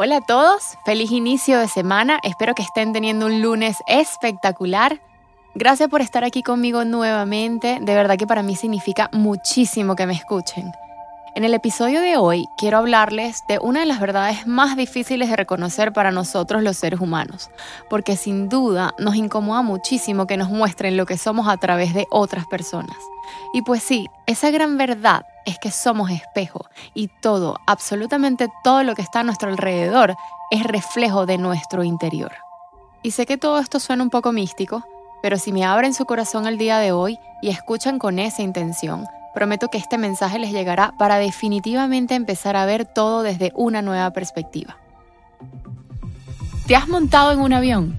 Hola a todos, feliz inicio de semana, espero que estén teniendo un lunes espectacular. Gracias por estar aquí conmigo nuevamente, de verdad que para mí significa muchísimo que me escuchen. En el episodio de hoy quiero hablarles de una de las verdades más difíciles de reconocer para nosotros los seres humanos, porque sin duda nos incomoda muchísimo que nos muestren lo que somos a través de otras personas. Y pues sí, esa gran verdad es que somos espejo y todo, absolutamente todo lo que está a nuestro alrededor es reflejo de nuestro interior. Y sé que todo esto suena un poco místico, pero si me abren su corazón el día de hoy y escuchan con esa intención, prometo que este mensaje les llegará para definitivamente empezar a ver todo desde una nueva perspectiva. ¿Te has montado en un avión?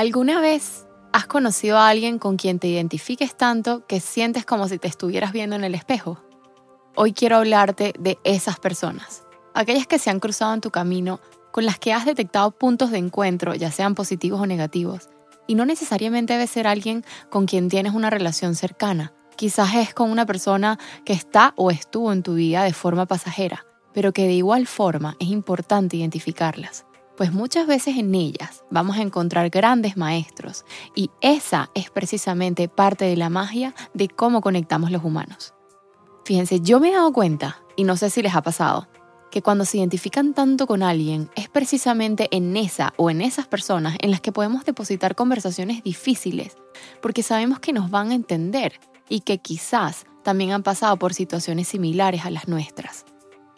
¿Alguna vez has conocido a alguien con quien te identifiques tanto que sientes como si te estuvieras viendo en el espejo? Hoy quiero hablarte de esas personas, aquellas que se han cruzado en tu camino, con las que has detectado puntos de encuentro, ya sean positivos o negativos, y no necesariamente debe ser alguien con quien tienes una relación cercana. Quizás es con una persona que está o estuvo en tu vida de forma pasajera, pero que de igual forma es importante identificarlas pues muchas veces en ellas vamos a encontrar grandes maestros y esa es precisamente parte de la magia de cómo conectamos los humanos. Fíjense, yo me he dado cuenta, y no sé si les ha pasado, que cuando se identifican tanto con alguien es precisamente en esa o en esas personas en las que podemos depositar conversaciones difíciles, porque sabemos que nos van a entender y que quizás también han pasado por situaciones similares a las nuestras.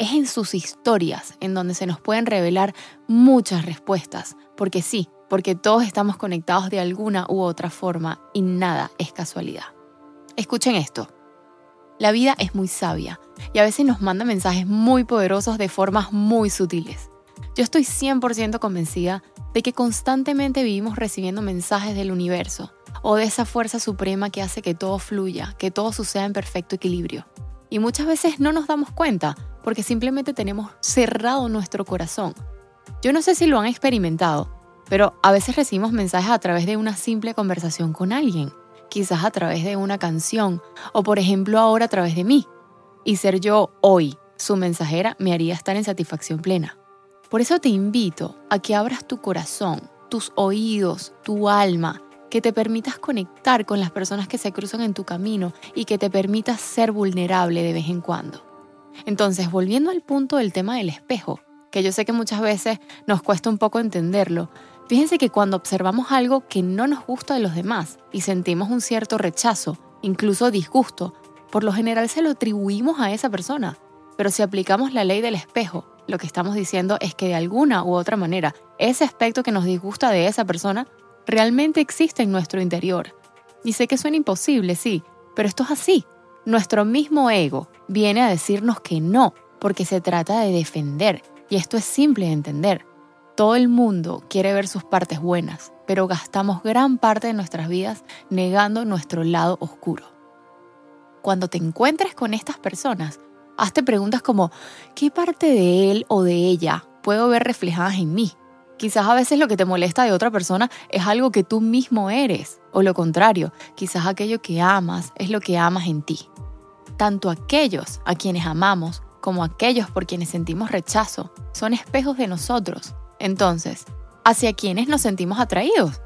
Es en sus historias en donde se nos pueden revelar muchas respuestas, porque sí, porque todos estamos conectados de alguna u otra forma y nada es casualidad. Escuchen esto. La vida es muy sabia y a veces nos manda mensajes muy poderosos de formas muy sutiles. Yo estoy 100% convencida de que constantemente vivimos recibiendo mensajes del universo o de esa fuerza suprema que hace que todo fluya, que todo suceda en perfecto equilibrio. Y muchas veces no nos damos cuenta porque simplemente tenemos cerrado nuestro corazón. Yo no sé si lo han experimentado, pero a veces recibimos mensajes a través de una simple conversación con alguien, quizás a través de una canción o por ejemplo ahora a través de mí. Y ser yo hoy su mensajera me haría estar en satisfacción plena. Por eso te invito a que abras tu corazón, tus oídos, tu alma, que te permitas conectar con las personas que se cruzan en tu camino y que te permitas ser vulnerable de vez en cuando. Entonces, volviendo al punto del tema del espejo, que yo sé que muchas veces nos cuesta un poco entenderlo, fíjense que cuando observamos algo que no nos gusta de los demás y sentimos un cierto rechazo, incluso disgusto, por lo general se lo atribuimos a esa persona. Pero si aplicamos la ley del espejo, lo que estamos diciendo es que de alguna u otra manera, ese aspecto que nos disgusta de esa persona realmente existe en nuestro interior. Y sé que suena imposible, sí, pero esto es así. Nuestro mismo ego viene a decirnos que no, porque se trata de defender, y esto es simple de entender. Todo el mundo quiere ver sus partes buenas, pero gastamos gran parte de nuestras vidas negando nuestro lado oscuro. Cuando te encuentres con estas personas, hazte preguntas como, ¿qué parte de él o de ella puedo ver reflejadas en mí? Quizás a veces lo que te molesta de otra persona es algo que tú mismo eres, o lo contrario, quizás aquello que amas es lo que amas en ti tanto aquellos a quienes amamos como aquellos por quienes sentimos rechazo son espejos de nosotros. Entonces, ¿hacia quiénes nos sentimos atraídos?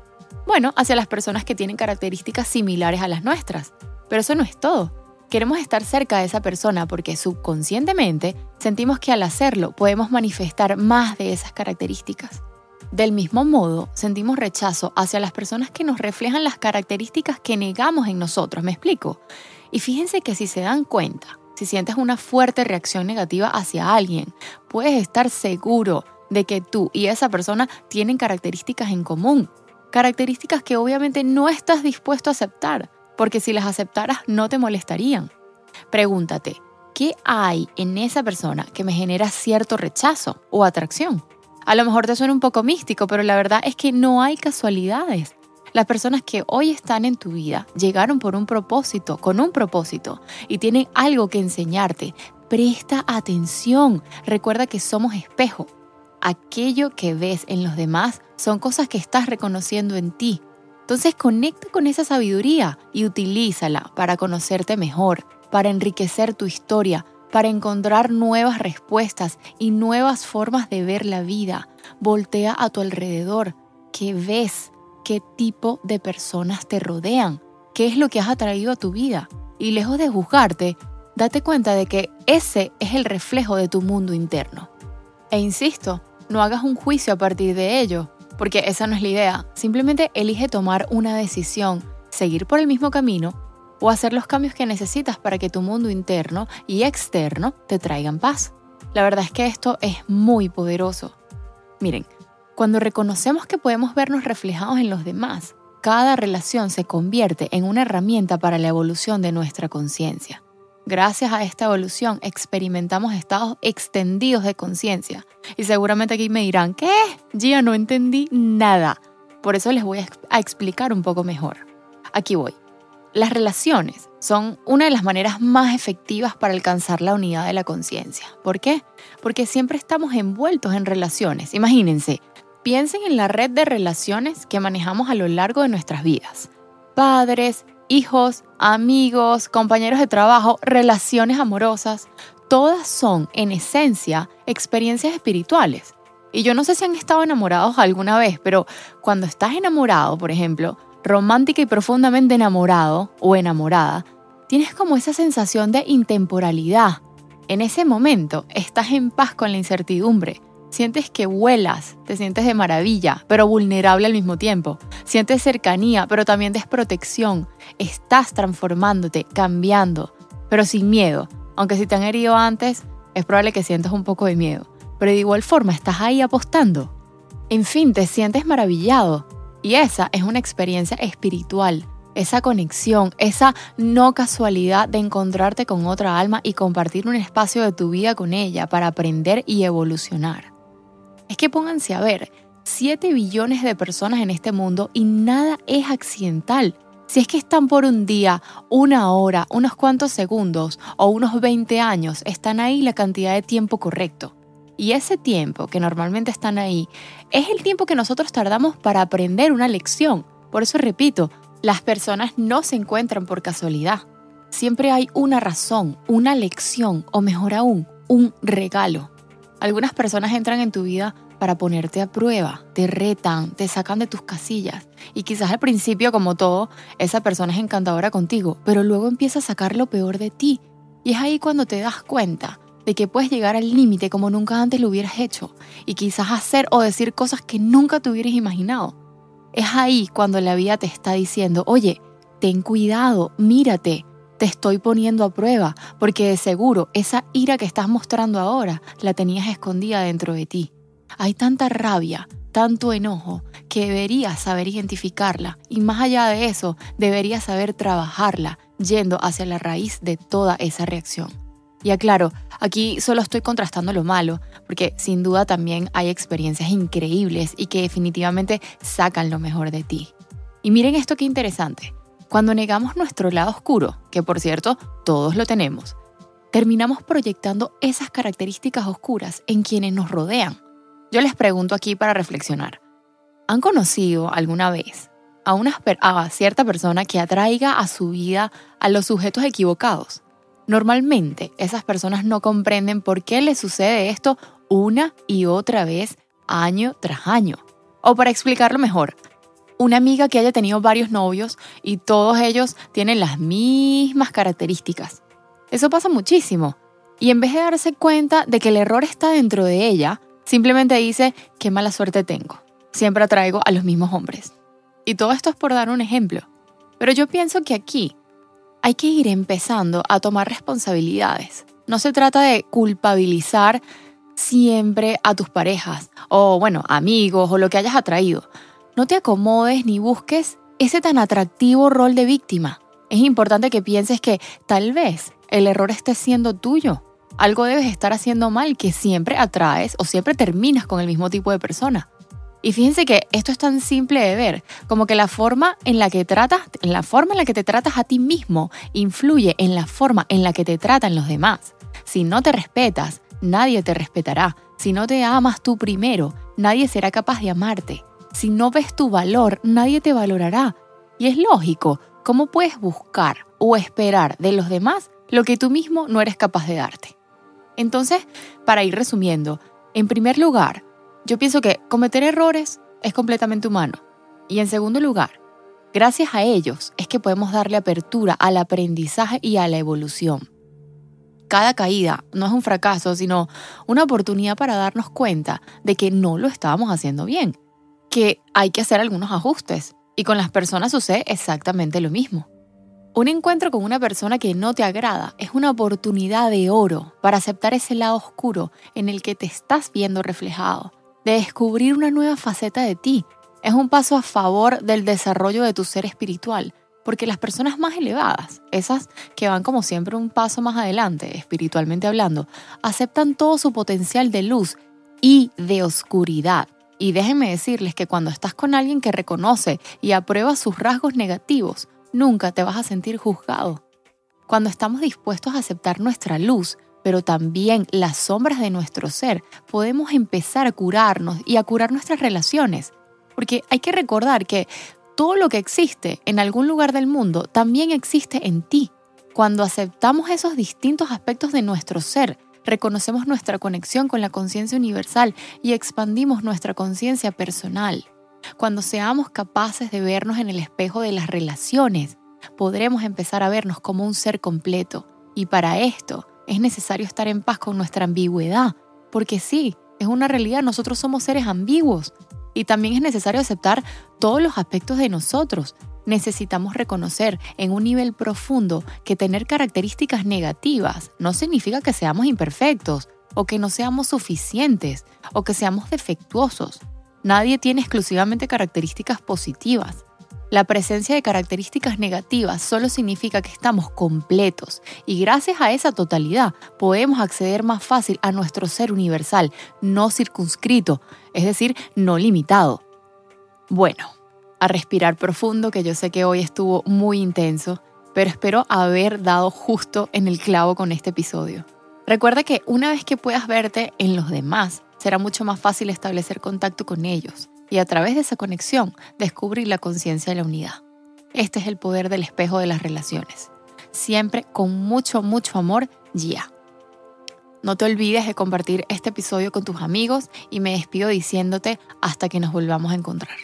Bueno, hacia las personas que tienen características similares a las nuestras. Pero eso no es todo. Queremos estar cerca de esa persona porque subconscientemente sentimos que al hacerlo podemos manifestar más de esas características. Del mismo modo, sentimos rechazo hacia las personas que nos reflejan las características que negamos en nosotros, ¿me explico? Y fíjense que si se dan cuenta, si sientes una fuerte reacción negativa hacia alguien, puedes estar seguro de que tú y esa persona tienen características en común, características que obviamente no estás dispuesto a aceptar, porque si las aceptaras no te molestarían. Pregúntate, ¿qué hay en esa persona que me genera cierto rechazo o atracción? A lo mejor te suena un poco místico, pero la verdad es que no hay casualidades. Las personas que hoy están en tu vida llegaron por un propósito, con un propósito, y tienen algo que enseñarte. Presta atención. Recuerda que somos espejo. Aquello que ves en los demás son cosas que estás reconociendo en ti. Entonces conecta con esa sabiduría y utilízala para conocerte mejor, para enriquecer tu historia, para encontrar nuevas respuestas y nuevas formas de ver la vida. Voltea a tu alrededor. ¿Qué ves? ¿Qué tipo de personas te rodean? ¿Qué es lo que has atraído a tu vida? Y lejos de juzgarte, date cuenta de que ese es el reflejo de tu mundo interno. E insisto, no hagas un juicio a partir de ello, porque esa no es la idea. Simplemente elige tomar una decisión, seguir por el mismo camino o hacer los cambios que necesitas para que tu mundo interno y externo te traigan paz. La verdad es que esto es muy poderoso. Miren, cuando reconocemos que podemos vernos reflejados en los demás, cada relación se convierte en una herramienta para la evolución de nuestra conciencia. Gracias a esta evolución experimentamos estados extendidos de conciencia. Y seguramente aquí me dirán, ¿qué? Gia, no entendí nada. Por eso les voy a explicar un poco mejor. Aquí voy. Las relaciones son una de las maneras más efectivas para alcanzar la unidad de la conciencia. ¿Por qué? Porque siempre estamos envueltos en relaciones. Imagínense, piensen en la red de relaciones que manejamos a lo largo de nuestras vidas. Padres, hijos, amigos, compañeros de trabajo, relaciones amorosas, todas son en esencia experiencias espirituales. Y yo no sé si han estado enamorados alguna vez, pero cuando estás enamorado, por ejemplo, romántica y profundamente enamorado o enamorada, tienes como esa sensación de intemporalidad. En ese momento estás en paz con la incertidumbre. Sientes que vuelas, te sientes de maravilla, pero vulnerable al mismo tiempo. Sientes cercanía, pero también desprotección. Estás transformándote, cambiando, pero sin miedo. Aunque si te han herido antes, es probable que sientas un poco de miedo. Pero de igual forma, estás ahí apostando. En fin, te sientes maravillado, y esa es una experiencia espiritual, esa conexión, esa no casualidad de encontrarte con otra alma y compartir un espacio de tu vida con ella para aprender y evolucionar. Es que pónganse a ver, 7 billones de personas en este mundo y nada es accidental. Si es que están por un día, una hora, unos cuantos segundos o unos 20 años, están ahí la cantidad de tiempo correcto. Y ese tiempo que normalmente están ahí es el tiempo que nosotros tardamos para aprender una lección. Por eso repito, las personas no se encuentran por casualidad. Siempre hay una razón, una lección o mejor aún, un regalo. Algunas personas entran en tu vida para ponerte a prueba, te retan, te sacan de tus casillas. Y quizás al principio, como todo, esa persona es encantadora contigo, pero luego empieza a sacar lo peor de ti. Y es ahí cuando te das cuenta de que puedes llegar al límite como nunca antes lo hubieras hecho y quizás hacer o decir cosas que nunca te hubieras imaginado. Es ahí cuando la vida te está diciendo, oye, ten cuidado, mírate, te estoy poniendo a prueba, porque de seguro esa ira que estás mostrando ahora la tenías escondida dentro de ti. Hay tanta rabia, tanto enojo, que deberías saber identificarla y más allá de eso, deberías saber trabajarla, yendo hacia la raíz de toda esa reacción. Y aclaro, aquí solo estoy contrastando lo malo, porque sin duda también hay experiencias increíbles y que definitivamente sacan lo mejor de ti. Y miren esto qué interesante. Cuando negamos nuestro lado oscuro, que por cierto todos lo tenemos, terminamos proyectando esas características oscuras en quienes nos rodean. Yo les pregunto aquí para reflexionar. ¿Han conocido alguna vez a, una, a cierta persona que atraiga a su vida a los sujetos equivocados? Normalmente esas personas no comprenden por qué les sucede esto una y otra vez, año tras año. O para explicarlo mejor, una amiga que haya tenido varios novios y todos ellos tienen las mismas características. Eso pasa muchísimo. Y en vez de darse cuenta de que el error está dentro de ella, simplemente dice, qué mala suerte tengo. Siempre atraigo a los mismos hombres. Y todo esto es por dar un ejemplo. Pero yo pienso que aquí hay que ir empezando a tomar responsabilidades. No se trata de culpabilizar siempre a tus parejas o, bueno, amigos o lo que hayas atraído. No te acomodes ni busques ese tan atractivo rol de víctima. Es importante que pienses que tal vez el error esté siendo tuyo. Algo debes estar haciendo mal que siempre atraes o siempre terminas con el mismo tipo de persona. Y fíjense que esto es tan simple de ver, como que la forma en la que tratas, la forma en la que te tratas a ti mismo influye en la forma en la que te tratan los demás. Si no te respetas, nadie te respetará. Si no te amas tú primero, nadie será capaz de amarte. Si no ves tu valor, nadie te valorará. Y es lógico, ¿cómo puedes buscar o esperar de los demás lo que tú mismo no eres capaz de darte? Entonces, para ir resumiendo, en primer lugar, yo pienso que cometer errores es completamente humano. Y en segundo lugar, gracias a ellos es que podemos darle apertura al aprendizaje y a la evolución. Cada caída no es un fracaso, sino una oportunidad para darnos cuenta de que no lo estábamos haciendo bien que hay que hacer algunos ajustes. Y con las personas sucede exactamente lo mismo. Un encuentro con una persona que no te agrada es una oportunidad de oro para aceptar ese lado oscuro en el que te estás viendo reflejado, de descubrir una nueva faceta de ti. Es un paso a favor del desarrollo de tu ser espiritual, porque las personas más elevadas, esas que van como siempre un paso más adelante, espiritualmente hablando, aceptan todo su potencial de luz y de oscuridad y déjenme decirles que cuando estás con alguien que reconoce y aprueba sus rasgos negativos, nunca te vas a sentir juzgado. Cuando estamos dispuestos a aceptar nuestra luz, pero también las sombras de nuestro ser, podemos empezar a curarnos y a curar nuestras relaciones. Porque hay que recordar que todo lo que existe en algún lugar del mundo también existe en ti. Cuando aceptamos esos distintos aspectos de nuestro ser, reconocemos nuestra conexión con la conciencia universal y expandimos nuestra conciencia personal. Cuando seamos capaces de vernos en el espejo de las relaciones, podremos empezar a vernos como un ser completo. Y para esto es necesario estar en paz con nuestra ambigüedad, porque sí, es una realidad, nosotros somos seres ambiguos. Y también es necesario aceptar todos los aspectos de nosotros, necesitamos reconocer en un nivel profundo que tener características negativas no significa que seamos imperfectos o que no seamos suficientes o que seamos defectuosos. Nadie tiene exclusivamente características positivas. La presencia de características negativas solo significa que estamos completos y gracias a esa totalidad podemos acceder más fácil a nuestro ser universal, no circunscrito, es decir, no limitado. Bueno, a respirar profundo, que yo sé que hoy estuvo muy intenso, pero espero haber dado justo en el clavo con este episodio. Recuerda que una vez que puedas verte en los demás, será mucho más fácil establecer contacto con ellos y a través de esa conexión descubrir la conciencia de la unidad. Este es el poder del espejo de las relaciones. Siempre con mucho, mucho amor, ya. No te olvides de compartir este episodio con tus amigos y me despido diciéndote hasta que nos volvamos a encontrar.